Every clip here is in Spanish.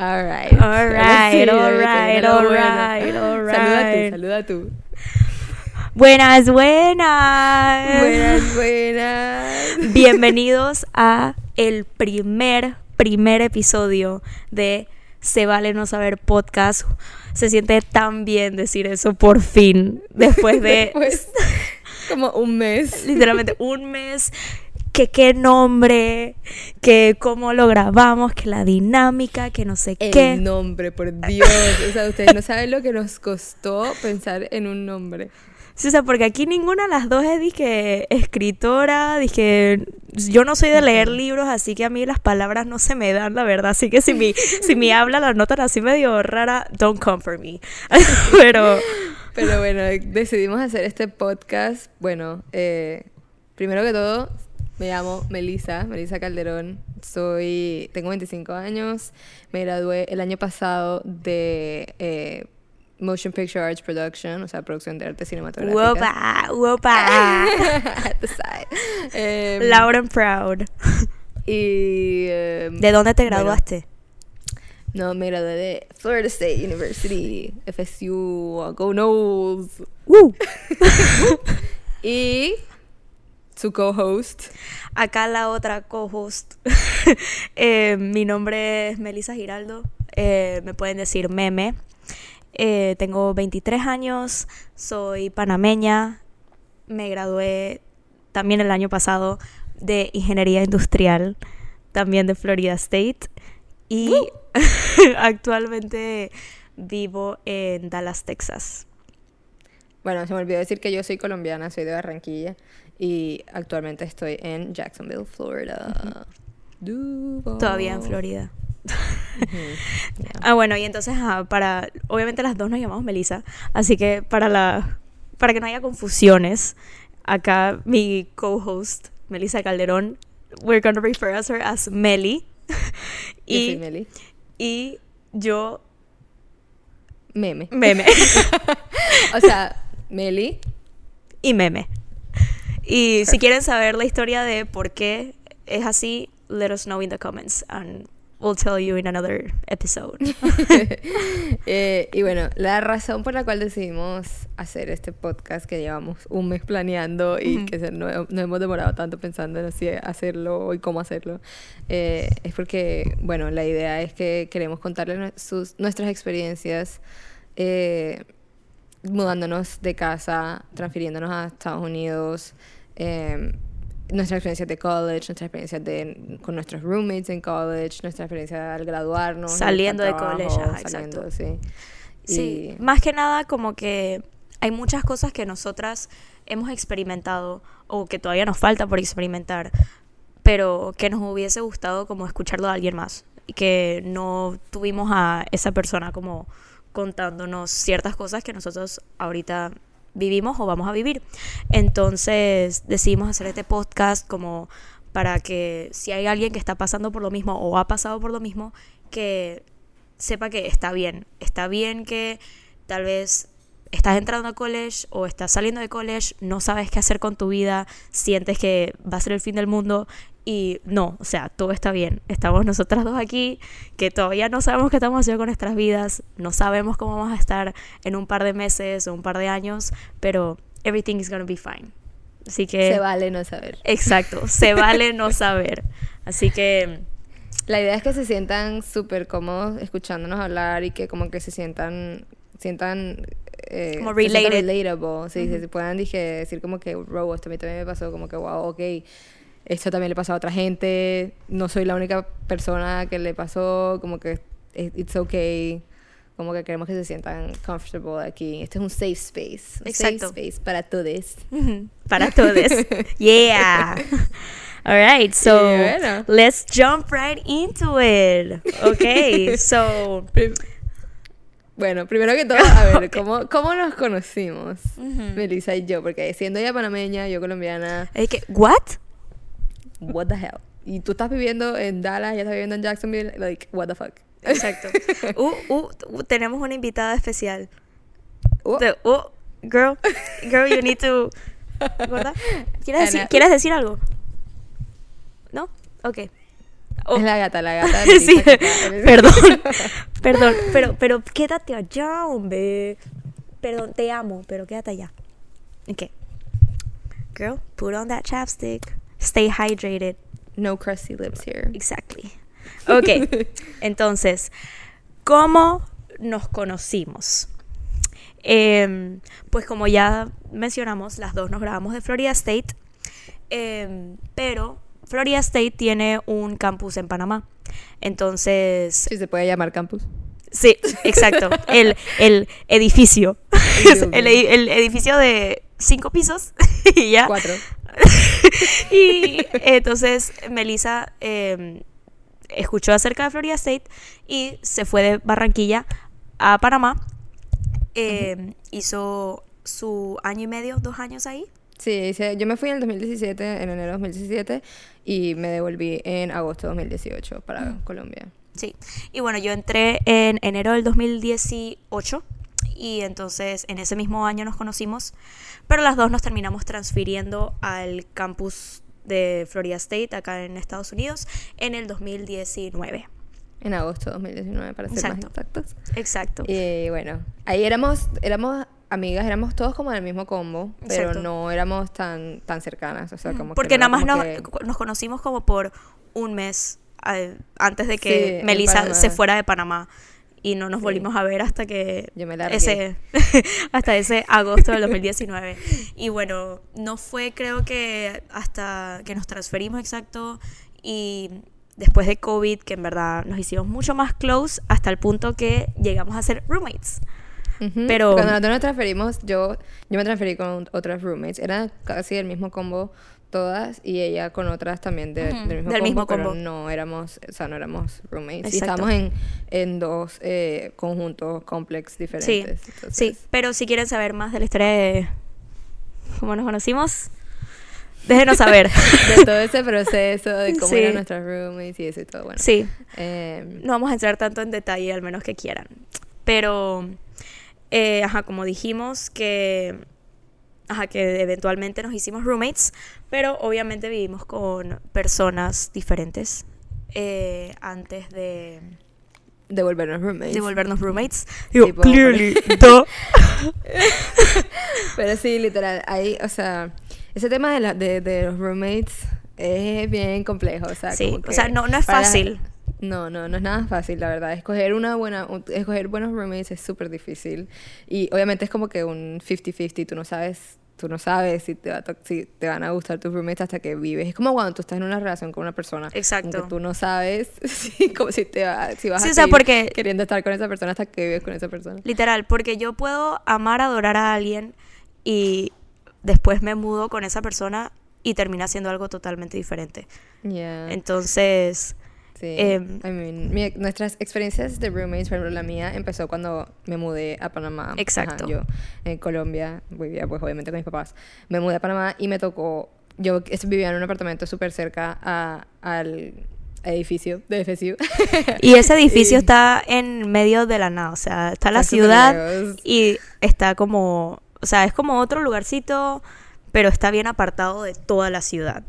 All right. All right, all right, all right, all Saluda tú, right. saluda tú. Buenas, buenas. Buenas, buenas. Bienvenidos a el primer, primer episodio de Se Vale No Saber Podcast. Se siente tan bien decir eso por fin, después de Pues, como un mes. literalmente un mes. Que qué nombre, que cómo lo grabamos, que la dinámica, que no sé El qué. nombre, por Dios. O sea, ustedes no saben lo que nos costó pensar en un nombre. Sí, o sea, porque aquí ninguna de las dos es dije escritora, dije yo no soy de leer libros, así que a mí las palabras no se me dan, la verdad. Así que si mi, si mi habla la notan así medio rara, don't come for me. Pero Pero bueno, decidimos hacer este podcast. Bueno, eh, primero que todo, me llamo Melisa, Melisa Calderón. Soy, tengo 25 años. Me gradué el año pasado de eh, Motion Picture Arts Production, o sea, producción de arte cinematográfica. Wopa, wopa. At the side. Loud and proud. Y. em, ¿De dónde te bueno, graduaste? no, me gradué de Florida State University, FSU, Go Knowles. Uh. Y su co-host. Acá la otra co-host. Eh, mi nombre es Melissa Giraldo. Eh, me pueden decir meme. Eh, tengo 23 años. Soy panameña. Me gradué también el año pasado de Ingeniería Industrial. También de Florida State. Y actualmente vivo en Dallas, Texas. Bueno, se me olvidó decir que yo soy colombiana, soy de Barranquilla y actualmente estoy en Jacksonville, Florida. Duval. Todavía en Florida. Yeah. Ah, bueno, y entonces, para. Obviamente las dos nos llamamos Melissa. Así que para la. Para que no haya confusiones, acá mi co-host, Melissa Calderón, we're gonna refer as her as Meli. Yo soy y, Meli. y yo, Meme. meme. O sea, Meli. y meme. Y si quieren saber la historia de por qué es así, let us know in the comments and we'll tell you in another episode. Eh, y bueno, la razón por la cual decidimos hacer este podcast que llevamos un mes planeando y Ujú. que se- no, no hemos demorado tanto pensando en hacerlo y cómo hacerlo, eh, es porque, bueno, la idea es que queremos contarles sus, nuestras experiencias eh, mudándonos de casa, transfiriéndonos a Estados Unidos, eh, nuestras experiencias de college, nuestras experiencias de, con nuestros roommates en college, nuestra experiencia al graduarnos, al Saliendo de college, trabajo, ajá, saliendo, exacto. sí. Sí, más que nada como que hay muchas cosas que nosotras hemos experimentado o que todavía nos falta por experimentar, pero que nos hubiese gustado como escucharlo de alguien más y que no tuvimos a esa persona como contándonos ciertas cosas que nosotros ahorita vivimos o vamos a vivir. Entonces decidimos hacer este podcast como para que si hay alguien que está pasando por lo mismo o ha pasado por lo mismo, que sepa que está bien. Está bien que tal vez estás entrando a college o estás saliendo de college, no sabes qué hacer con tu vida, sientes que va a ser el fin del mundo y no, o sea, todo está bien. Estamos nosotras dos aquí que todavía no sabemos qué estamos haciendo con nuestras vidas, no sabemos cómo vamos a estar en un par de meses o un par de años, pero everything is gonna be fine. Así que Se vale no saber. exacto, se vale no saber. Así que La idea es que se sientan súper cómodos escuchándonos hablar y que como que se sientan, sientan... eh, Como related. relatable, sí, se puedan dije, decir como que, bro, esto a mí también me pasó, como que, wow, ok, esto también le pasó a otra gente, no soy la única persona que le pasó, como que it- it's okay, como que queremos que se sientan comfortable aquí. Este es un safe space, un Exacto. safe space para todos. Para todos. yeah. All right, so bueno. let's jump right into it. Okay, so Bueno, primero que todo, a ver, ¿cómo, cómo nos conocimos? Ujú. Melissa y yo, porque siendo ella panameña, yo colombiana, es que what? What the hell? Y tú estás viviendo en Dallas, ella está viviendo en Jacksonville, like, what the fuck? Exacto. Uh, uh, uh, tenemos una invitada especial. Uh, The- uh, girl, girl, you need to. ¿Verdad? ¿Quieres decir. ¿Quieres decir algo? ¿No? Ok. Oh. Es la gata, la gata. sí, perdón, perdón, pero, pero quédate allá, hombre. Perdón, te amo, pero quédate allá. Ok. Girl, put on that chapstick. Stay hydrated. No crusty lips here. Exactly. Ok, entonces, ¿cómo nos conocimos? Em, pues como ya mencionamos, las dos nos grabamos de Florida State, em, pero Florida State tiene un campus en Panamá. Entonces, Si se puede llamar campus. sí, exacto, el, el edificio, el, el edificio de cinco pisos y ya. Cuatro. y entonces Melissa eh, escuchó acerca de Florida State y se fue de Barranquilla a Panamá. Eh, Hizo su año y medio, dos años ahí. Sí, yo me fui en el 2017, en enero de 2017, y me devolví en agosto de 2018 para Colombia. Sí. Y bueno, yo entré en enero del 2018 y entonces en ese mismo año nos conocimos, pero las dos nos terminamos transfiriendo al campus de Florida State acá en Estados Unidos en el 2019. En agosto de 2019, para ser Exacto. más exactos. Exacto. Y bueno, ahí éramos, éramos amigas, éramos todos como del mismo combo, pero Exacto. no éramos tan, tan cercanas. O sea, como que Porque no nada más nos, que- nos conocimos como por un mes eh, antes de Sí, que en Melissa se fuera de Panamá. Y no nos Sí. volvimos a ver hasta que Yo me ese hasta ese agosto del 2019 y bueno no fue creo que hasta que nos transferimos exacto y después de covid que en verdad nos hicimos mucho más close hasta el punto que llegamos a ser roommates Pero- Cuando nosotros nos transferimos, yo, yo me transferí con otras roommates. Eran casi del mismo combo todas y ella con otras también de- del mismo del combo, mismo pero combo. no éramos, o sea, no éramos roommates. Y estábamos en, en dos eh, conjuntos complex sí diferentes. sí entonces- pero si quieren saber más de la historia de cómo nos conocimos déjenos saber De todo ese proceso, de cómo Sí. eran nuestras roommates y eso y todo. Bueno, sí em, no vamos a entrar tanto en detalle, al menos que quieran. Pero, eh, ajá, como dijimos que, ajá, que eventualmente nos hicimos roommates, pero obviamente vivimos con personas diferentes eh, antes de, de volvernos roommates. de volvernos roommates. Digo, Tipo, clearly. Pero sí, literal, ahí, o sea, ese tema de, la, de, de los roommates es bien complejo, o sea, Sí, como o sea, no- no es para- fácil. No, no, no es nada fácil, la verdad. Escoger una buena, un- escoger buenos roommates es súper difícil. Y obviamente es como que un 50-50, tú no sabes, tú no sabes si te, va a si te van a gustar tus roommates hasta que vives. Es como cuando tú estás en una relación con una persona. Exacto. que tú no sabes si, como si, te va- si vas Sí, a o sea, porque- queriendo estar con esa persona hasta que vives con esa persona. Literal, porque yo puedo amar, adorar a alguien y después me mudo con esa persona y termina siendo algo totalmente diferente. Yeah. Entonces, Sí. Em, I mean, mi- nuestras experiencias de roommates, por ejemplo, la mía empezó cuando me mudé a Panamá. Exacto. yo en Colombia vivía, pues obviamente con mis papás. Me mudé a Panamá y me tocó. Yo vivía en un apartamento súper cerca a- al edificio de FSU. Y ese edificio Y- está en medio de la nada, o sea, está la Está ciudad y está como, o sea, es como otro lugarcito, pero está bien apartado de toda la ciudad.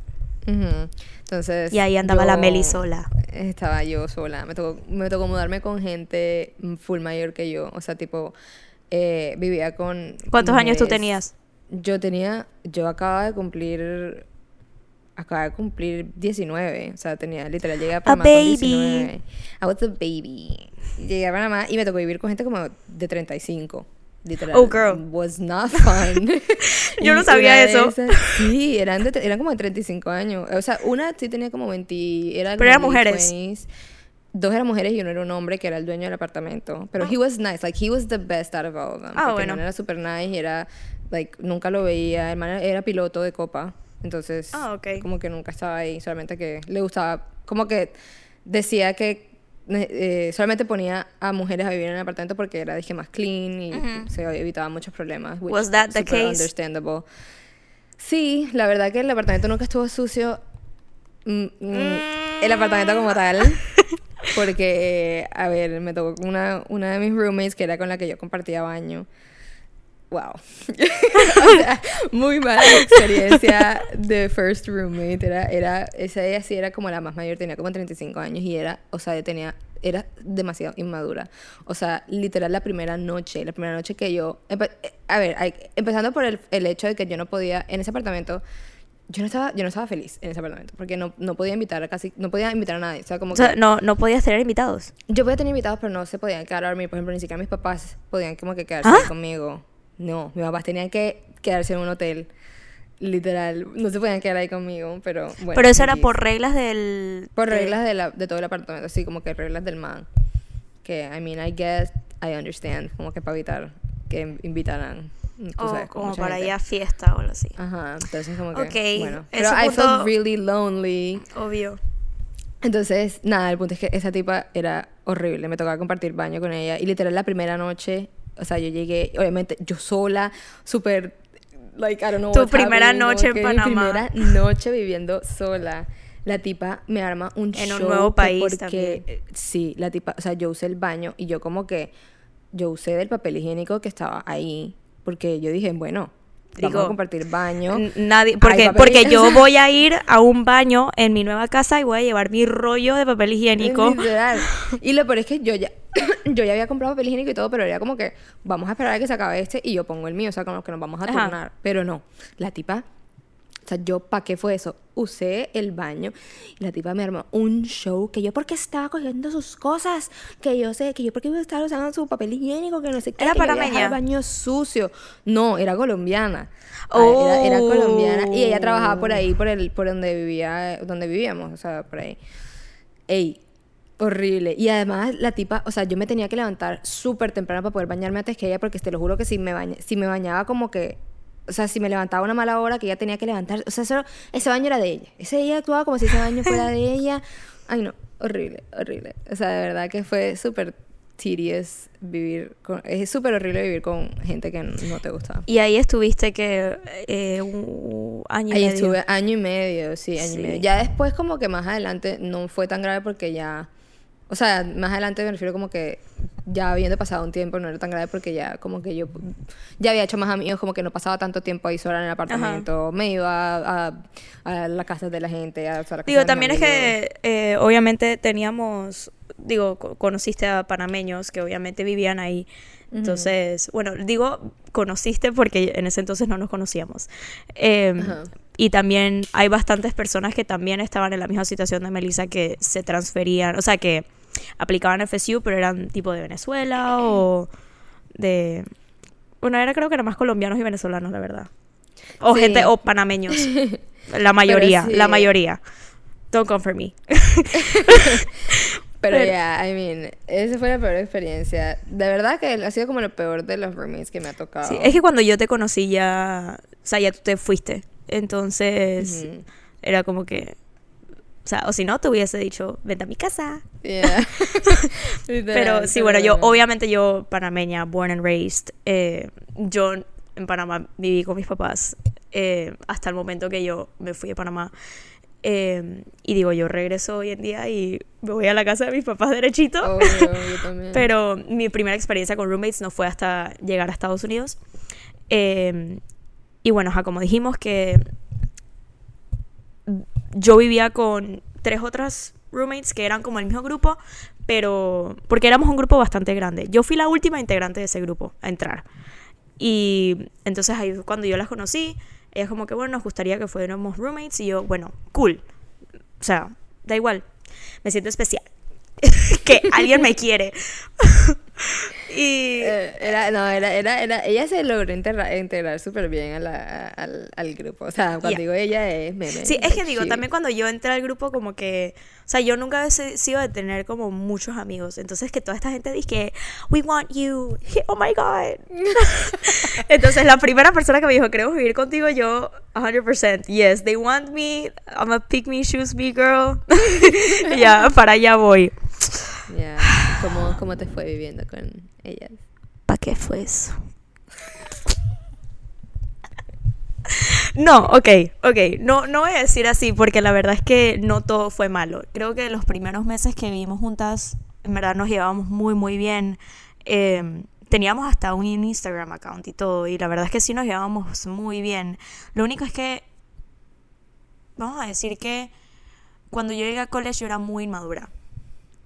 Ujú. Entonces. Y ahí andaba la Meli sola. Estaba yo sola. Me tocó, me tocó mudarme con gente full mayor que yo. O sea, tipo, eh, vivía con. ¿Cuántos años tú tenías? Yo tenía, yo acababa de cumplir, acababa de cumplir 19, o sea, tenía, literal, llegué a Panamá baby. con 19. I was a baby. Llegué a Panamá y me tocó vivir con gente como de 35, literal. Oh, girl. Was not fun. Yo no sabía eso. esas- sí, eran, de, eran como de 35 años. O sea, una sí tenía como 20, era Pero eran mujeres. mid-twenties. Dos eran mujeres y uno era un hombre que era el dueño del apartamento. Pero he was nice, like he was the best out of all of them. Ah, bueno. El era super nice y era, like, nunca lo veía. El man era piloto de copa. Entonces, Ah, ok. como que nunca estaba ahí. Solamente que le gustaba, como que decía que eh, solamente ponía a mujeres a vivir en el apartamento porque era, dije, más clean y Ujú. se evitaba muchos problemas. which Was that the case? understandable. Sí, la verdad que el apartamento nunca estuvo sucio. Mm, mm, El apartamento como tal. Porque, eh, a ver, me tocó una, una de mis roommates que era con la que yo compartía baño. Wow. o sea, muy mala experiencia de first roommate. Era, era, esa ella sí era como la más mayor, tenía como 35 años y era, o sea, tenía, era demasiado inmadura. O sea, literal la primera noche, la primera noche que yo, a ver, empezando por el, el hecho de que yo no podía, en ese apartamento, yo no estaba yo no estaba feliz en ese apartamento porque no, no podía invitar a casi no podía invitar a nadie o sea como o sea, no no podías tener invitados yo podía tener invitados pero no se podían quedar a dormir por ejemplo ni siquiera mis papás podían como que quedarse ¿Ah? conmigo no, mis papás tenían que quedarse en un hotel. Literal, no se podían quedar ahí conmigo, pero bueno. Pero eso era por reglas del... Por reglas de, la, de todo el apartamento, así como que reglas del man. Que, I mean, I guess, I understand, como que para evitar que invitaran. O como para ir a fiesta o algo así. Ajá, entonces como que, okay. bueno. Pero I felt really lonely. Obvio. Entonces, nada, el punto es que esa tipa era horrible. Me tocaba compartir baño con ella. Y literal, la primera noche o sea, yo llegué, obviamente, yo sola, súper, like, I don't know. Tu primera noche en Panamá. Mi primera noche viviendo sola. La tipa me arma un en un nuevo país porque, también. Sí, la tipa, o sea, yo usé el baño y yo como que, yo usé del papel higiénico que estaba ahí, porque yo dije, bueno, Digo, a compartir baño. Nadie, porque, porque yo voy a ir a un baño en mi nueva casa y voy a llevar mi rollo de papel higiénico. Y lo peor es que yo ya, yo ya había comprado papel higiénico y todo, pero era como que vamos a esperar a que se acabe este y yo pongo el mío, o sea, como que nos vamos a turnar. Pero no, la tipa sea, yo, ¿para qué fue eso? Usé el baño y la tipa me armó un show que yo porque estaba cogiendo sus cosas, que yo sé, que yo porque iba a estar usando su papel higiénico, que no sé qué. ¿Era para el baño sucio. No, era colombiana. Oh. Era, colombiana y ella trabajaba por ahí, por, el, por donde, vivía, donde vivíamos, o sea, por ahí. Ey, horrible. Y además la tipa, o sea, yo me tenía que levantar súper temprano para poder bañarme antes que ella, porque te lo juro que si me, baña, si me bañaba como que o sea, si me levantaba una mala hora que ella tenía que levantar, o sea, eso, ese baño era de ella. Ese ella actuaba como si ese baño fuera de ella. Ay, no, horrible, horrible. O sea, de verdad que fue súper tedious vivir con... Es súper horrible vivir con gente que no te gustaba. Y ahí estuviste que eh, un año y ahí medio. estuve año y medio, sí, año y medio. Ya después como que más adelante no fue tan grave porque ya o sea, más adelante me refiero como que ya habiendo pasado un tiempo no era tan grave porque ya como que yo ya había hecho más amigos, como que no pasaba tanto tiempo ahí sola en el apartamento, me iba a, a, las casas de la gente, a, la Digo, también es que eh, obviamente teníamos, digo, conociste a panameños que obviamente vivían ahí. Entonces, bueno, digo, conociste porque en ese entonces no nos conocíamos. Eh, y también hay bastantes personas que también estaban en la misma situación de Melissa que se transferían, o sea, que aplicaban FSU, pero eran tipo de Venezuela o de... Bueno, era creo que eran más colombianos y venezolanos, la verdad. O gente, o panameños. La mayoría, la mayoría. Don't come for me. Pero ya, I mean, esa fue la peor experiencia. De verdad que ha sido como lo peor de los roommates que me ha tocado. Sí, es que cuando yo te conocí ya, o sea, ya tú te fuiste. Entonces, era como que o sea, o si no, te hubiese dicho, vente a mi casa. Pero sí, bueno, yo, obviamente yo, panameña, born and raised, eh, yo en Panamá viví con mis papás eh, hasta el momento que yo me fui de Panamá. Eh, y digo, yo regreso hoy en día y me voy a la casa de mis papás derechito. Pero mi primera experiencia con roommates no fue hasta llegar a Estados Unidos. y bueno, como dijimos que yo vivía con tres otras roommates que eran como el mismo grupo, pero porque éramos un grupo bastante grande. Yo fui la última integrante de ese grupo a entrar. Y entonces ahí cuando yo las conocí, ellas como que, bueno, nos gustaría que fuéramos roommates y yo, bueno, cool. O sea, da igual, me siento especial. que alguien me quiere. y... Eh, era, no, era, era, era, ella se logró integrar, integrar súper bien al, al, grupo. O sea, cuando digo ella es meme. Sí, es que digo, también cuando yo entré al grupo, como que, o sea, yo nunca he sido de tener como muchos amigos. Entonces, que toda esta gente dice que, we want you. Oh my God. Entonces, la primera persona que me dijo, queremos vivir contigo, yo, 100%, yes, they want me. I'm a pick me, shoes me girl. ya, para allá voy. Ya, ¿Cómo, te fue viviendo con ellas? ¿Para qué fue eso? No, ok, ok. No, no voy a decir así porque la verdad es que no todo fue malo. Creo que los primeros meses que vivimos juntas, en verdad nos llevábamos muy, muy bien. Em, teníamos hasta un Instagram account y todo, y la verdad es que sí nos llevábamos muy bien. Lo único es que, vamos a decir que cuando yo llegué a college yo era muy inmadura.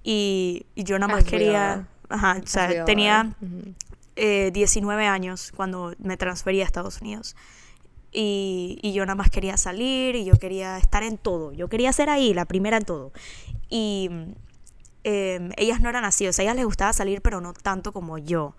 Y, y yo nada más As we quería... Ajá, o sea, tenía Ujú. eh, 19 años cuando me transferí a Estados Unidos. Y, y yo nada más quería salir y yo quería estar en todo. Yo quería ser ahí, la primera en todo. Y eh, ellas no eran así, o sea, a ellas les gustaba salir, pero no tanto como yo.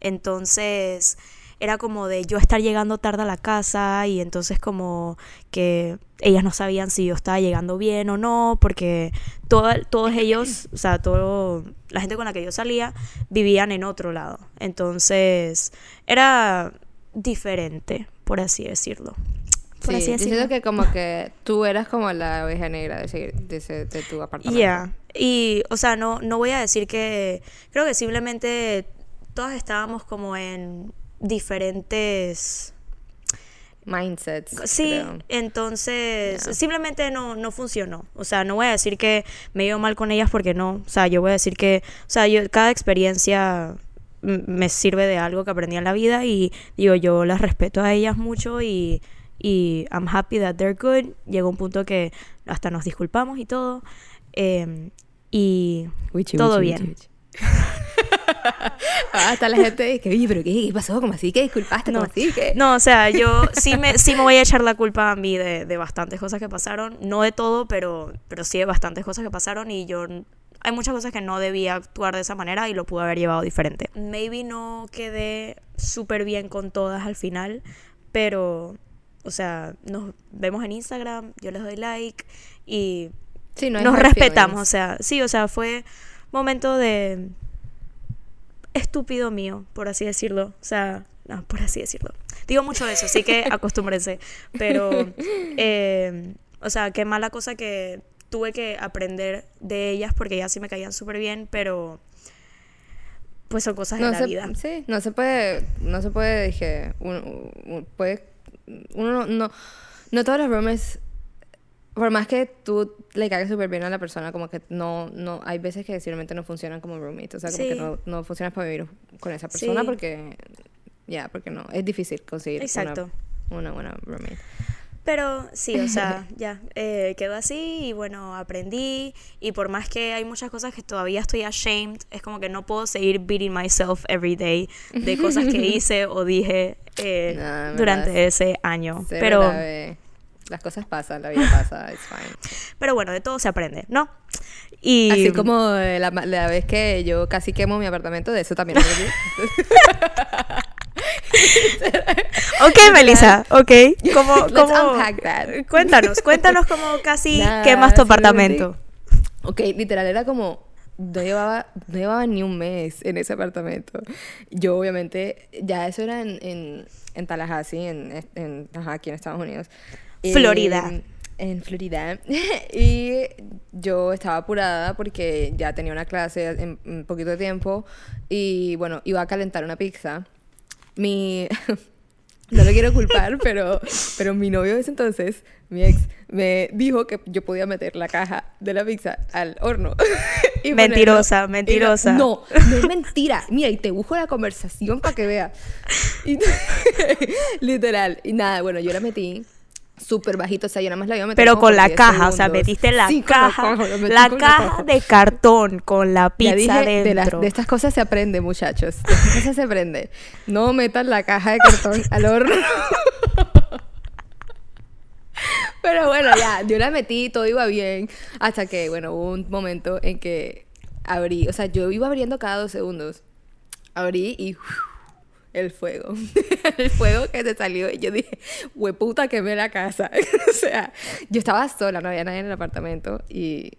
Entonces era como de yo estar llegando tarde a la casa y entonces como que ellas no sabían si yo estaba llegando bien o no, porque toda- todos ellos, o sea, todo, la gente con la que yo salía vivían en otro lado. Entonces era diferente, por así decirlo. Por Sí, así yo decirlo. siento que como que tú eras como la oveja negra de, ese- de, ese- de tu apartamento. Yeah. Y, o sea, no, no voy a decir que. Creo que simplemente todas estábamos como en diferentes. Mindsets. Sí, creo. entonces Yeah. simplemente no, no funcionó. O sea, no voy a decir que me iba mal con ellas porque no. O sea, yo voy a decir que, o sea, yo, cada experiencia me sirve de algo que aprendí en la vida y digo, yo las respeto a ellas mucho y, y I'm happy that they're good. Llegó un punto que hasta nos disculpamos y todo. em, y Wichi, todo wichi, bien. wichi, Hasta la gente dice, oye, pero qué, qué pasó? ¿Cómo así? ¿Qué disculpaste? ¿Cómo No. así? ¿Qué? No, o sea, yo sí me, sí me voy a echar la culpa a mí de, de bastantes cosas que pasaron. No de todo, pero, pero sí de bastantes cosas que pasaron y yo... Hay muchas cosas que no debía actuar de esa manera y lo pude haber llevado diferente. Maybe no quedé súper bien con todas al final, pero, o sea, nos vemos en Instagram, yo les doy like y Sí, no nos respetamos. O sea, sí, o sea, fue momento de estúpido mío, por así decirlo. O sea, no, por así decirlo. Digo mucho eso, así que acostúmbrense. Pero, eh, o sea, qué mala cosa que tuve que aprender de ellas porque ellas sí me caían súper bien, pero pues son cosas de la vida. Sí, no se puede, no se puede, dije, uno, puede, uno no, no, no todos los roommates, por más que tú le caigas súper bien a la persona, como que no, no, hay veces que simplemente no funcionan como roommates, o sea, como que Sí. no, no funcionas para vivir con esa persona Sí. porque, ya, porque no, es difícil conseguir una- Exacto. Una, buena roommate. Pero sí, o sea, ya, eh, quedó así y bueno, aprendí y por más que hay muchas cosas que todavía estoy ashamed, es como que no puedo seguir beating myself every day de cosas que hice o dije eh, No, durante ese año. Pero, grave. Las cosas pasan, la vida pasa, it's fine. pero bueno, de todo se aprende, ¿no? Y Así como eh, la, la vez que yo casi quemo mi apartamento, de eso también. Ok, Melissa, ok. ¿Cómo, Let's cómo- unpack that. Cuéntanos, cuéntanos cómo casi Nada, quemas tu apartamento. Ok, literal era como no llevaba no llevaba ni un mes en ese apartamento. Yo obviamente ya eso era en en, en Tallahassee, en, en ajá, aquí en Estados Unidos. Florida. En, en Florida. y yo estaba apurada porque ya tenía una clase en un poquito de tiempo y bueno, iba a calentar una pizza. Mi no lo quiero culpar, pero, pero mi novio de ese entonces, mi ex, me dijo que yo podía meter la caja de la pizza al horno. y ponerlo- Mentirosa, y no- mentirosa. No, no es mentira. Mira, y te busco la conversación para que veas. Literal. Y nada, bueno, yo la metí súper bajito, o sea, yo nada más la iba a meter Pero con la 10 caja, o sea, metiste la Sí, caja, la, la caja de cartón con la pizza dije, de, dentro. de estas cosas se aprende, muchachos. De estas cosas se aprende. No metan la caja de cartón al horno. Pero bueno, ya, yo la metí, todo iba bien. Hasta que, bueno, hubo un momento en que abrí, o sea, yo iba abriendo cada dos segundos. Abrí y. el fuego. el fuego que te salió. Y yo dije, hueputa, quemé la casa. o sea, yo estaba sola, no había nadie en el apartamento. Y,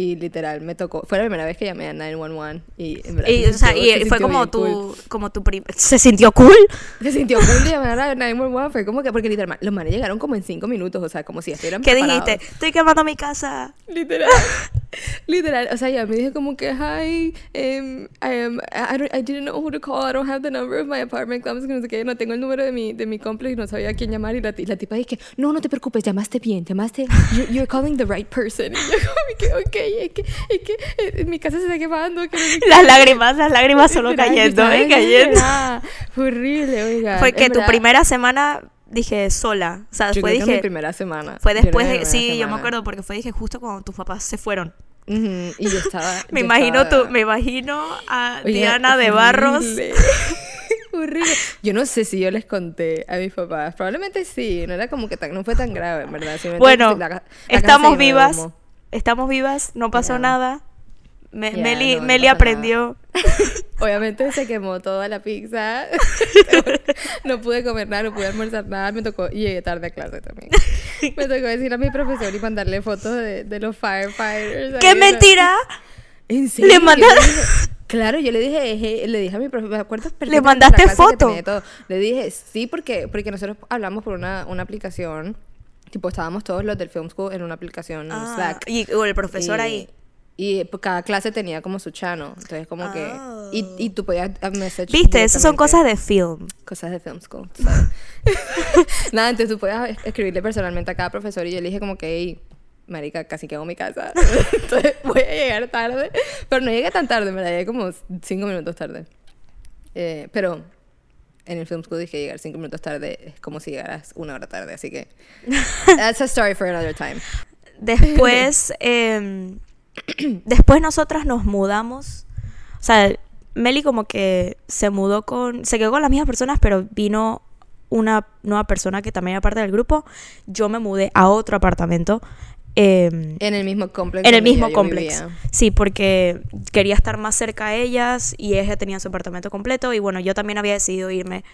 y literal, me tocó. Fue la primera vez que llamé a 911. Y, en verdad Y, se o sea, sintió- y se fue como tu, cool. como tu prim- ¿Se sintió cool? Se sintió cool de llamar a 911. Fue como que, porque literal, los manes llegaron como en cinco minutos. O sea, como si estuvieran ¿Qué preparados. dijiste? Estoy quemando mi casa. Literal. Literal. O sea, ya me dije como que, hi, um, I, am, I, don't- I didn't know who to call. I don't have the number of my apartment que No sé qué. No tengo el número de mi, de mi complex. No sabía a quién llamar. Y la, la tipa dije, no, no te preocupes. Llamaste bien. Llamaste. You're, you're calling the right person. Y yo como que, ok, ella, es que, es que eh, mi casa se está quemando. Que no sé Las qué". lágrimas, las lágrimas solo cayendo, ¿eh? Cayendo. horrible, oiga. Fue que tu primera semana dije sola. O sea, Yo creo que mi dije. primera semana. Fue después de. Sí, yo me semana. acuerdo porque fue dije justo cuando tus papás se fueron. Ujú, Y yo estaba. Me yo imagino estaba- tú, me imagino a Oiga, Diana de Barros. horrible. Yo no sé si yo les conté a mis papás. Probablemente sí. No era como que tan, no fue tan grave, en verdad. Bueno, la la estamos vivas. Estamos vivas, no pasó nada. Me- Meli, no, no Meli aprendió. Obviamente se quemó toda la pizza. no pude comer nada, no pude almorzar nada. Me tocó, y llegué tarde a clase también. Me tocó decir a mi profesor y mandarle fotos de, de los firefighters. ¡Qué mentira! ¿En serio? Yo mandaste- le dije- Claro, yo le dije, le dije a mi profesor, me de la mandaste foto? Le dije, sí, porque, porque nosotros hablamos por una, una aplicación, tipo, estábamos todos los del Film School en una aplicación Ah, Slack. y o el profesor Y- ahí. Y pues, cada clase tenía como su chano, entonces como que... Y, y tú podías message Viste, esas son cosas de film. Cosas de film school. so. Nada, entonces tú puedes escribirle personalmente a cada profesor y yo le dije como que, hey, marica, casi quedo en mi casa. entonces voy a llegar tarde. Pero no llegué tan tarde, me la llegué como cinco minutos tarde. Eh, pero en el film school dije llegar cinco minutos tarde es como si llegaras una hora tarde, así que... That's a story for another time. Después, em, después nosotras nos mudamos. O sea, Meli como que se mudó con, se quedó con las mismas personas, pero vino una nueva persona que también era parte del grupo. Yo me mudé a otro apartamento. Em, En el mismo complejo. en el mismo vivía. Sí, porque quería estar más cerca a ellas y ella tenía su apartamento completo y bueno, yo también había decidido irme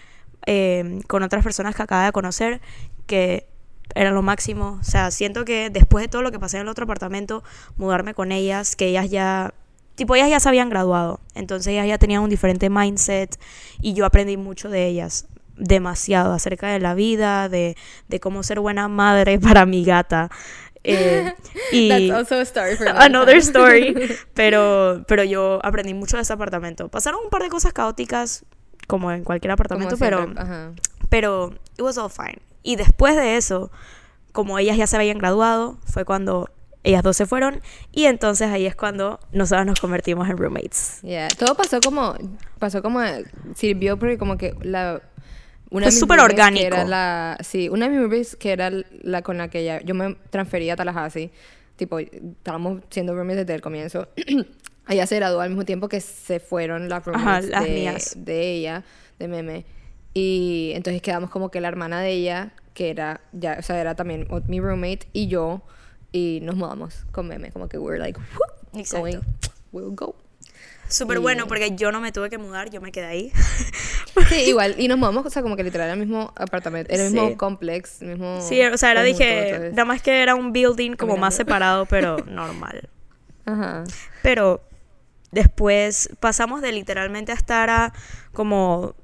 eh, con otras personas que acababa de conocer que eran lo máximo. O sea, siento que después de todo lo que pasé en el otro apartamento, mudarme con ellas, que ellas ya, tipo, ellas ya se habían graduado, entonces ellas ya tenían un diferente mindset y yo aprendí mucho de ellas demasiado acerca de la vida, de, de cómo ser buena madre para mi gata. Eh, y That's also a story for another story. Pero, pero yo aprendí mucho de ese apartamento. Pasaron un par de cosas caóticas, como en cualquier apartamento, pero, ajá. pero it was all fine. Y después de eso, como ellas ya se habían graduado, fue cuando ellas dos se fueron. Y entonces ahí es cuando nosotras nos convertimos en roommates. Yeah, todo pasó como, pasó como, sirvió porque como que la... Una mis súper orgánico. Era la, sí, una de mis roommates que era la con la que ya, yo me transferí a Tallahassee, tipo, estábamos siendo roommates desde el comienzo. ella se graduó al mismo tiempo que se fueron las roommates las de, mías. de ella, de Meme. Y entonces quedamos como que la hermana de ella, que era, ya, o sea, era también mi roommate, y yo, y nos mudamos con Meme, como que we're like, Exacto. going, we'll go. Súper bueno, porque yo no me tuve que mudar, yo me quedé ahí. Sí, igual. Y nos mudamos, o sea, como que literal era el mismo apartamento, era el mismo Sí. complex, el mismo. Sí, o sea, era conjunto, dije, entonces- nada más que era un building como más separado, pero normal. Ajá. Pero después pasamos de literalmente a estar a como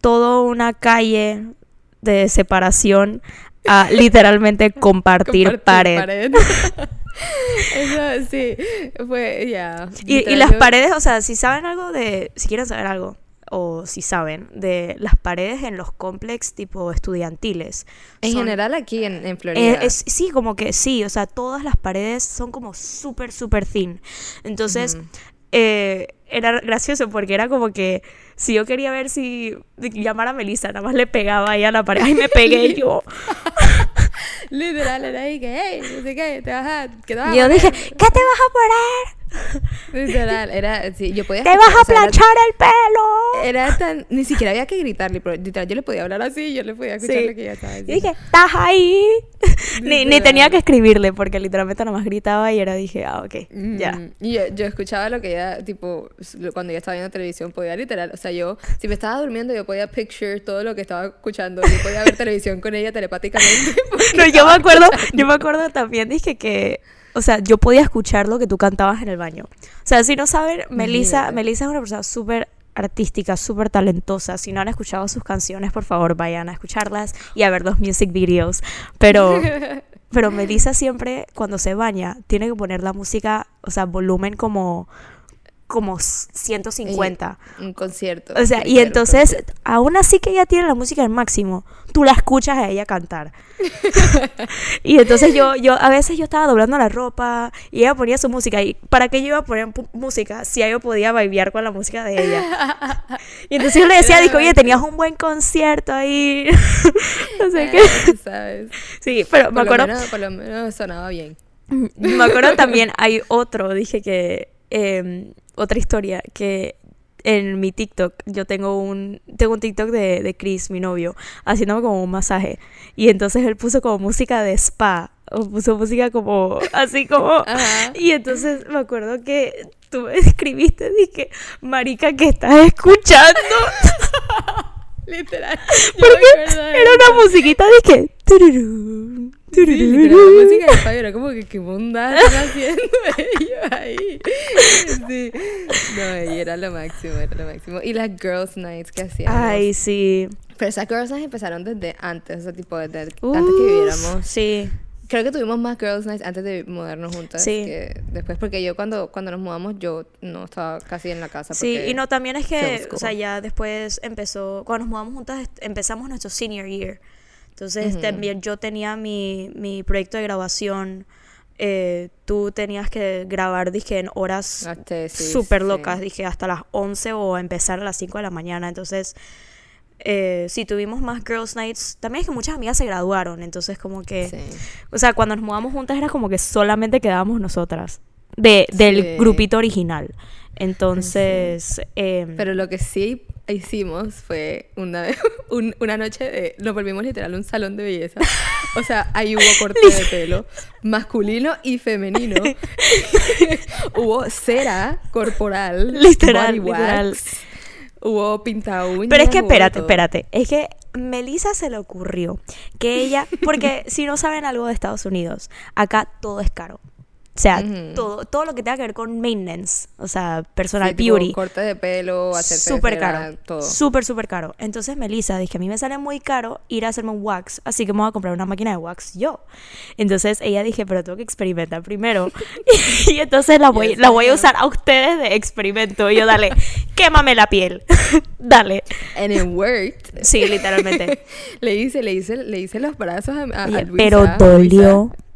todo una calle de separación a literalmente compartir, Compartir pared. Eso sí, fue, ya. Y, las paredes, o sea, si saben algo de, si quieren saber algo, o si saben, de las paredes en los complex tipo estudiantiles. En son- general aquí en, en Eh, Florida. es- sí, como que sí, o sea, todas las paredes son como súper, súper thin. Entonces, Ujú. eh, era gracioso porque era como que si yo quería ver si llamar a Melissa, nada más le pegaba ahí a la pared. Ay, me pegué yo. Literal, era ahí que, hey, no sé qué, te vas a. ¿qué te vas a Yo poner?" dije, ¿qué te vas a poner? Literal, era. Sí, yo podía. ¡Te escuchar, vas a o sea, era- planchar el pelo! Era tan. Ni siquiera había que gritarle, pero literal, yo le podía hablar así, yo le podía escuchar Sí. lo que ella estaba diciendo. dije, ¿estás ahí? ni, ni tenía que escribirle porque literalmente nada más gritaba y era dije, ah, ok, ya. Mm, Y yo, yo escuchaba lo que ella, tipo, cuando ella estaba viendo televisión, podía literal, o sea, yo, si me estaba durmiendo, yo podía picture todo lo que estaba escuchando, yo podía ver televisión con ella telepáticamente. No, yo me acuerdo, escuchando. yo me acuerdo también, dije que, o sea, yo podía escuchar lo que tú cantabas en el baño. O sea, si no saben, Melissa. Melissa es una persona súper artística, súper talentosa. Si no han escuchado sus canciones, por favor, vayan a escucharlas y a ver los music videos. Pero, pero Melissa siempre, cuando se baña, tiene que poner la música, o sea, volumen como como 150. Un concierto. O sea, y entonces, concierto. aún así que ella tiene la música al máximo, tú la escuchas a ella cantar. y entonces yo, yo, a veces yo estaba doblando la ropa y ella ponía su música. ¿Y para qué yo iba a poner música si yo podía bailar con la música de ella? y entonces yo le decía, digo, oye, tenías un buen concierto ahí. no sé qué. Ah, ¿Sabes? Sí, pero me lo, acuerdo, menos, por lo menos sonaba bien. me acuerdo también, hay otro, dije que, em, otra historia, que en mi TikTok, yo tengo un, tengo un TikTok de, de Chris, mi novio, haciéndome como un masaje. Y entonces él puso como música de spa, o puso música como, así como... Ajá. Y entonces me acuerdo que tú me escribiste, dije, marica, ¿qué estás escuchando? Literal. Porque era una musiquita, dije... tururú, Sí, literal, la música de Fabio era como que qué bondad están haciendo ellos ahí. Sí. No, y era lo máximo, era lo máximo. Y las Girls Nights que hacíamos. Ay, sí. Pero esas Girls Nights empezaron desde antes, o sea, tipo desde antes que Uf, viviéramos. Sí. Creo que tuvimos más Girls Nights antes de mudarnos juntas Sí. que después, porque yo cuando, cuando nos mudamos yo no estaba casi en la casa. Sí, y no, también es que, o sea, ya después empezó, cuando nos mudamos juntas, empezamos nuestro senior year. Entonces, Ujú. también yo tenía mi, mi proyecto de grabación. eh, tú tenías que grabar, dije, en horas tesis, súper sí. locas, dije, hasta las 11 o empezar a las 5 de la mañana. Entonces, eh, sí, tuvimos más Girls Nights. También es que muchas amigas se graduaron, entonces como que... Sí. O sea, cuando nos mudamos juntas era como que solamente quedábamos nosotras. De, del Sí. grupito original. Entonces... em, Pero lo que sí hicimos fue una, un- una noche de... Nos volvimos literal un salón de belleza. O sea, ahí hubo corte de pelo masculino y femenino. hubo cera corporal. Literal, body wax. Hubo pinta uñas. Pero es que espérate, espérate. Es que Melissa se le ocurrió que ella, porque si no saben algo de Estados Unidos, acá todo es caro. O sea, todo, todo lo que tenga que ver con maintenance, o sea, personal Sí, beauty. corte de pelo, hacerse Súper caro. todo. Súper, súper caro. Entonces Melissa dije, a mí me sale muy caro ir a hacerme un wax, así que me voy a comprar una máquina de wax yo. Entonces ella dije, pero tengo que experimentar primero. y entonces la voy, Yes, la voy a usar a ustedes de experimento. Y yo, dale, quémame la piel. dale. And it worked. Sí, literalmente. Le hice, le hice, le hice los brazos a, a- a Oye, Luisa, pero a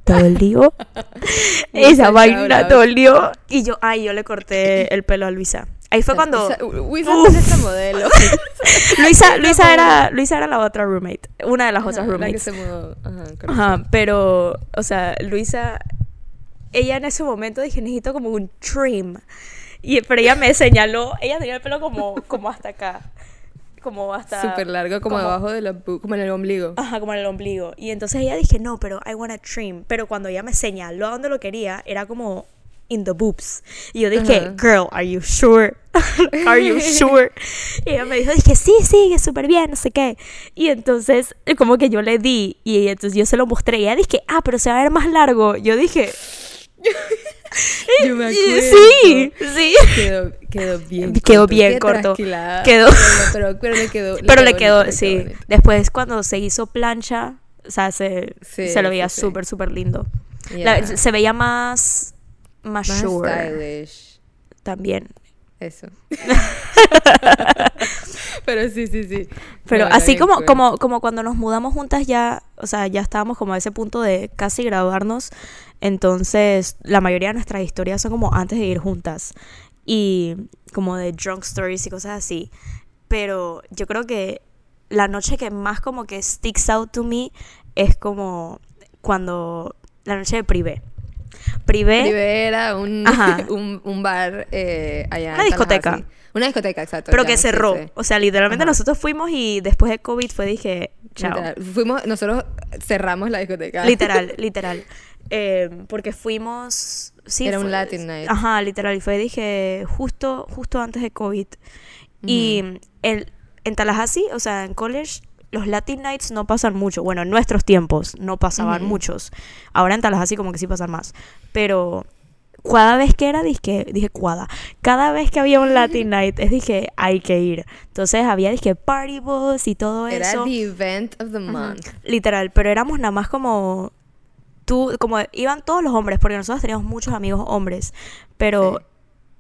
dolió, dolió. Esa Luisa, vaina shout out. dolió. Y yo, ay, yo le corté el pelo a Luisa. Ahí fue cuando Luisa, es nuestra modelo. Luisa, Luisa era, Luisa era la otra roommate, una de las otras Ajá, La que roommates. se mudó. Ajá, pero, o sea, Luisa, ella en ese momento dije, necesito como un trim. Y, pero ella me señaló, ella tenía el pelo como, como hasta acá. Como hasta... Súper largo, como, debajo de la como en el ombligo. Ajá, como en el ombligo. Y entonces ella dije, no, pero I want a trim. Pero cuando ella me señaló a donde lo quería, era como in the boobs. Y yo dije, Ajá. girl, are you sure? are you sure? Y ella me dijo, dije, sí, sí, es súper bien, no sé qué. Y entonces, como que yo le di, y entonces yo se lo mostré. Y ella dije, ah, pero se va a ver más largo. Yo dije, Yo me "Y- acuerdo. sí, sí. Quedó, quedó bien Quedó corto. bien Qué corto. Quedó- Pero, pero, pero le quedó. Pero le quedó, bonito, le sí. bonito. Después, cuando se hizo plancha, o sea, se, Sí, se lo veía sí, sí. súper, súper lindo. La- Yeah. se veía más, más, Más sure stylish. también. Eso. pero sí, sí, sí. Pero No, así como, como, como cuando nos mudamos juntas ya, o sea, ya estábamos como a ese punto de casi graduarnos, entonces la mayoría de nuestras historias son como antes de ir juntas y como de drunk stories y cosas así. Pero yo creo que la noche que más como que sticks out to me es como cuando la noche de privé. Privé, Privé era un, un, un bar eh, allá. Una discoteca. Una discoteca, exacto. pero que cerró. O sea, literalmente Ajá. nosotros fuimos y después de COVID fue dije, chao. Literal. Fuimos, nosotros cerramos la discoteca. Literal, literal. Eh, porque fuimos. Sí, Era un Latin night. Ajá, literal. Y fue, dije, justo, justo antes de COVID. Y el, en Tallahassee, o sea, en college, los Latin nights no pasan mucho. Bueno, en nuestros tiempos no pasaban muchos. Ahora en Tallahassee como que sí pasan más. Pero cada vez que era, dije, dije cuada. Cada vez que había un Latin night, es dije, hay que ir. Entonces había, dije, party bus y todo Era eso. the event of the month. Literal, pero éramos nada más como tú, como iban todos los hombres, porque nosotros teníamos muchos amigos hombres, pero Sí.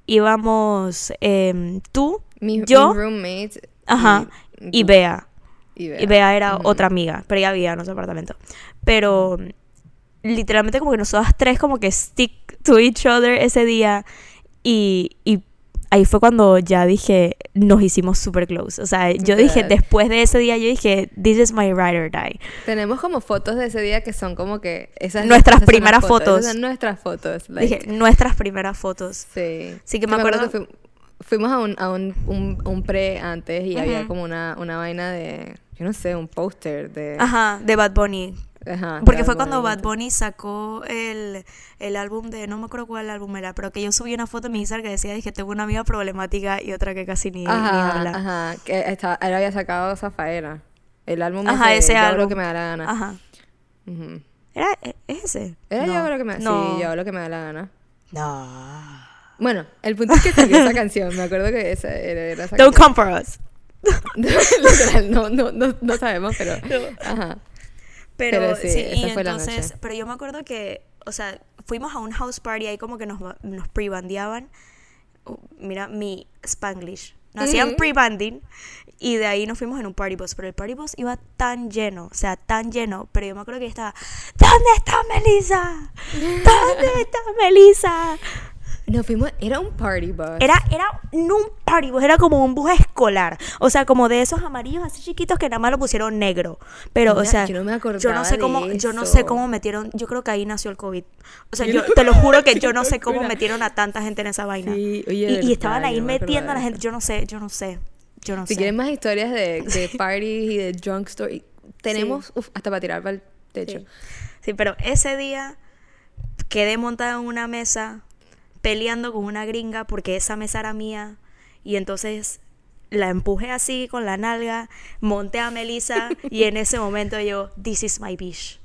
íbamos em, tú, Mi, yo, mi roommate. ajá, y, y. Bea. Y Bea. Y Bea era Ujú. otra amiga, pero ella vivía en otro apartamento. Pero literalmente como que nosotras tres como que stick to each other ese día y, y ahí fue cuando ya dije, nos hicimos super close. O sea, yo dije, después de ese día, yo dije, this is my ride or die. Tenemos como fotos de ese día que son como que. Esas, Nuestras esas primeras fotos. Esas son nuestras fotos. like, Dije, nuestras primeras fotos. Sí. Sí, que me acuerdo- que fui- fuimos a un, a un, un, un pre antes y había como una, una vaina de. Yo no sé, un póster de. Ajá, de Bad Bunny. Ajá, Porque fue Bad cuando Bunny. Bad Bunny sacó el, el álbum de, no me acuerdo cuál álbum era, pero que yo subí una foto en mi Instagram que decía, dije, tengo una amiga problemática y otra que casi ni, ni Ajá, habla. ajá. Que estaba, él había sacado Zafaera. El álbum Ajá, ese, ese lo álbum. que me da la gana. Ajá. ¿Era, e- ¿Es ese? Era no. yo lo que me no. Sí, yo lo que me da la gana. No. Bueno, el punto es que salió esa canción. Me acuerdo que esa era, era esa Don't canción. come for us. Literal, no, no, no, no sabemos, pero. Ajá. Pero, Pero sí, sí, y esa fue la entonces, noche. pero yo me acuerdo que, o sea, fuimos a un house party ahí como que nos, nos pre-bandeaban. Uh, mira, mi Spanglish. Nos hacían pre-banding y de ahí nos fuimos en un party bus. Pero el party bus iba tan lleno, o sea, tan lleno. Pero yo me acuerdo que estaba, ¿dónde está Melissa? ¿Dónde está Melissa? Nos fuimos, era un party bus. Era, era no un party bus, era como un bus escolar. O sea, como de esos amarillos así chiquitos que nada más lo pusieron negro. Pero, o sea, yo no me yo no acordaba sé de cómo, yo no sé cómo metieron, yo creo que ahí nació el COVID. O sea, yo te lo juro que yo no sé cómo metieron a tanta gente en esa vaina. Sí, oye, y, estaban ahí no me metiendo a la gente, yo no sé, yo no sé. Yo no Si sé. quieren más historias de, de parties y de drunk story, tenemos uf, hasta para tirar para el techo. Sí. Sí, pero ese día quedé montada en una mesa peleando con una gringa porque esa mesa era mía y entonces la empujé así con la nalga, monté a Melissa y en ese momento yo, this is my bitch.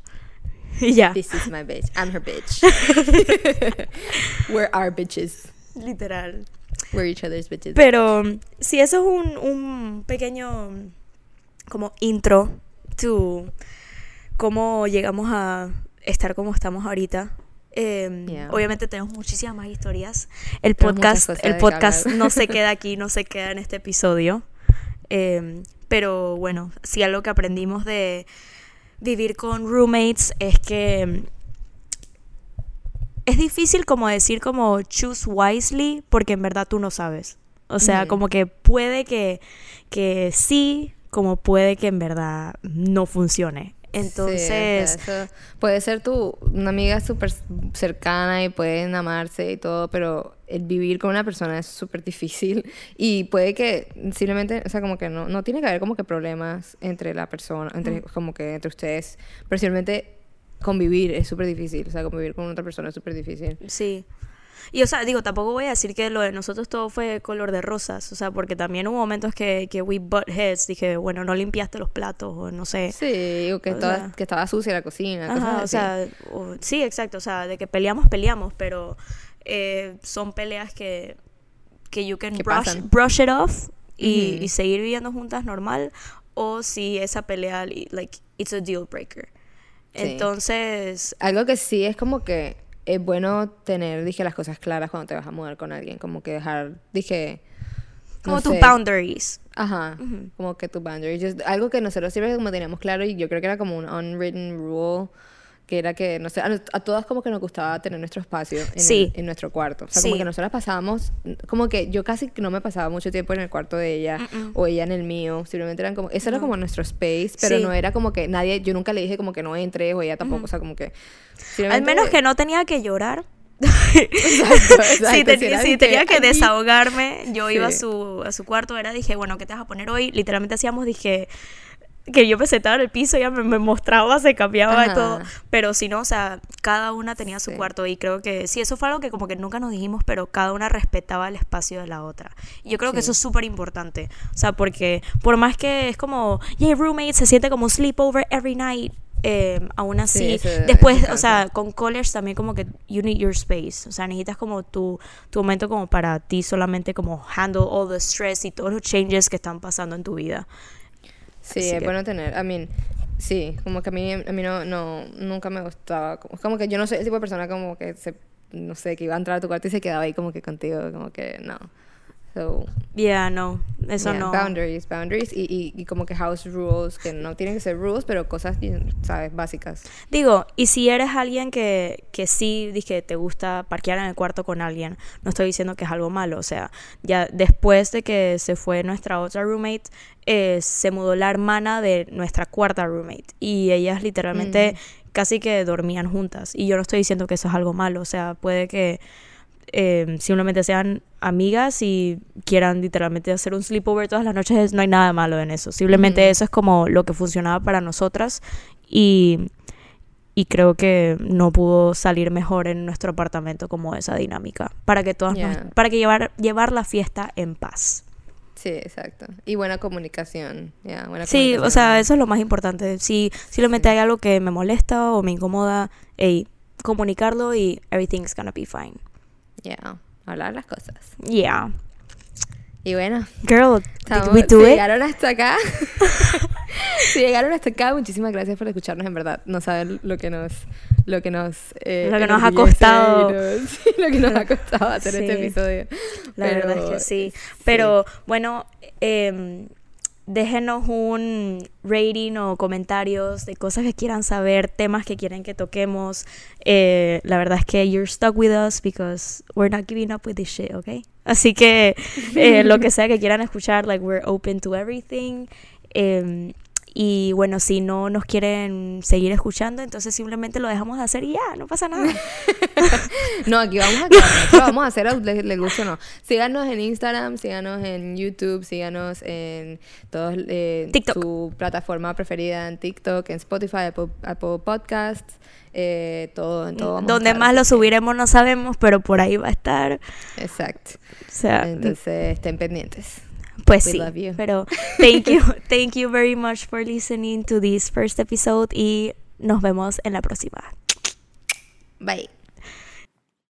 Y ya, This is my bitch. I'm her bitch. We're our bitches. literal. We're each other's bitches. Pero si eso es un, un pequeño como intro to cómo llegamos a estar como estamos ahorita. Eh, Yeah. Obviamente tenemos muchísimas más historias. El Tenemos podcast, el podcast no se queda aquí, no se queda en este episodio. Eh, pero bueno, sí algo que aprendimos de vivir con roommates es que es difícil como decir como choose wisely porque en verdad tú no sabes. O sea, como que puede que, que sí, como puede que en verdad no funcione. Sí, Entonces, eso puede ser tu una amiga súper cercana y pueden amarse y todo, pero el vivir con una persona es súper difícil y puede que simplemente, o sea, como que no, no tiene que haber como que problemas entre la persona, entre, como que entre ustedes, pero simplemente convivir es súper difícil, o sea, convivir con otra persona es súper difícil. sí. Y o sea, digo, tampoco voy a decir que lo de nosotros todo fue color de rosas, o sea, porque también hubo momentos que, que we butt heads, dije, bueno, no limpiaste los platos, o no sé. Sí, o que, O estaba, sea- que estaba sucia la cocina, cosas Ajá, o así. sea, o- sí, exacto, o sea, de que peleamos, peleamos, pero eh, son peleas que, que you can brush, brush it off y, Ujú. y seguir viviendo juntas normal, o si esa pelea, li- like, it's a deal breaker. Sí. Entonces, Algo que sí es como que es bueno tener, dije, las cosas claras cuando te vas a mudar con alguien, como que dejar, dije... no como tus boundaries. Ajá, Ujú. como que tu boundary. Just- algo que nosotros siempre como teníamos claro y yo creo que era como un unwritten rule, que era que, no sé, a, a todas como que nos gustaba tener nuestro espacio en, el- Sí. en nuestro cuarto. O sea, como Sí. que nosotras pasábamos, como que yo casi que no me pasaba mucho tiempo en el cuarto de ella Mm-mm. o ella en el mío. Simplemente eran como, eso era como nuestro space, pero Sí. no era como que nadie, yo nunca le dije como que no entre o ella tampoco, o sea, como que... Al menos que no tenía que llorar. Exacto, exacto, si, ten- si si tenía que aquí- desahogarme, yo iba a su, a su cuarto, era, dije, bueno, ¿qué te vas a poner hoy? Literalmente hacíamos, dije, que yo me sentaba en el piso, ella me, me mostraba, se cambiaba y Ajá. todo. Pero si no, o sea, cada una tenía su Sí. cuarto y creo que sí, eso fue algo que como que nunca nos dijimos, pero cada una respetaba el espacio de la otra. Y yo creo que Sí. eso es súper importante. O sea, porque por más que es como, yeah, roommate, se siente como sleepover every night. eh, aún así, eso- después, eso o sea, con college también como que you need your space, o sea, necesitas como tu, tu momento como para ti solamente como handle all the stress y todos los changes que están pasando en tu vida. Sí, Así es que- bueno tener, I mean, sí, como que a mí, a mí no, no, nunca me gustaba, como, como que yo no soy el tipo de persona como que se no sé, que iba a entrar a tu cuarto y se quedaba ahí como que contigo, como que no. So, Yeah, no, eso yeah, no. Boundaries, boundaries y, y, y como que house rules, que no tienen que ser rules, pero cosas, ¿sabes? Básicas. Digo, y si eres alguien que, que sí, dije, te gusta parquear en el cuarto con alguien, no estoy diciendo que es algo malo, o sea, ya después de que se fue nuestra otra roommate, eh, se mudó la hermana de nuestra cuarta roommate y ellas literalmente casi que dormían juntas y yo no estoy diciendo que eso es algo malo, o sea, puede que eh, simplemente sean amigas y quieran literalmente hacer un sleepover todas las noches, no hay nada malo en eso. Simplemente eso es como lo que funcionaba para nosotras y, y creo que no pudo salir mejor en nuestro apartamento como esa dinámica. Para que todas nos- Yeah. para que llevar, llevar la fiesta en paz. Sí, exacto. Y buena comunicación, buena Sí, o sea, eso es lo más importante. Si simplemente hay algo que me molesta o me incomoda, ey, comunicarlo y everything's gonna be fine. Ya, hablar las cosas. Yeah. Y bueno, Girl, estamos- we do si it? llegaron hasta acá. si llegaron hasta acá, muchísimas gracias por escucharnos, en verdad. No saben lo que nos... Lo que nos... eh, Lo que nos ha costado. nos- lo que nos ha costado hacer este episodio. La verdad es que Pero, sí. Pero bueno, em, déjenos un rating o comentarios de cosas que quieran saber, temas que quieren que toquemos. Eh, la verdad es que you're stuck with us because we're not giving up with this shit, ¿ok? Así que eh, lo que sea que quieran escuchar, like we're open to everything. Em, y bueno, si no nos quieren seguir escuchando, entonces simplemente lo dejamos de hacer y ya, no pasa nada. No, aquí vamos a. Nosotros vamos a hacer, les, les guste o no. Síganos en Instagram, síganos en YouTube, síganos en todos eh, TikTok. su plataforma preferida, en TikTok, en Spotify, Apple, Apple Podcasts, eh, todo, en todo. vamos a Donde estar, más lo subiremos no sabemos, pero por ahí va a estar. Exacto. O sea, Entonces, estén pendientes. Pues We sí, love you. pero thank you, thank you very much for listening to this first episode y nos vemos en la próxima. Bye.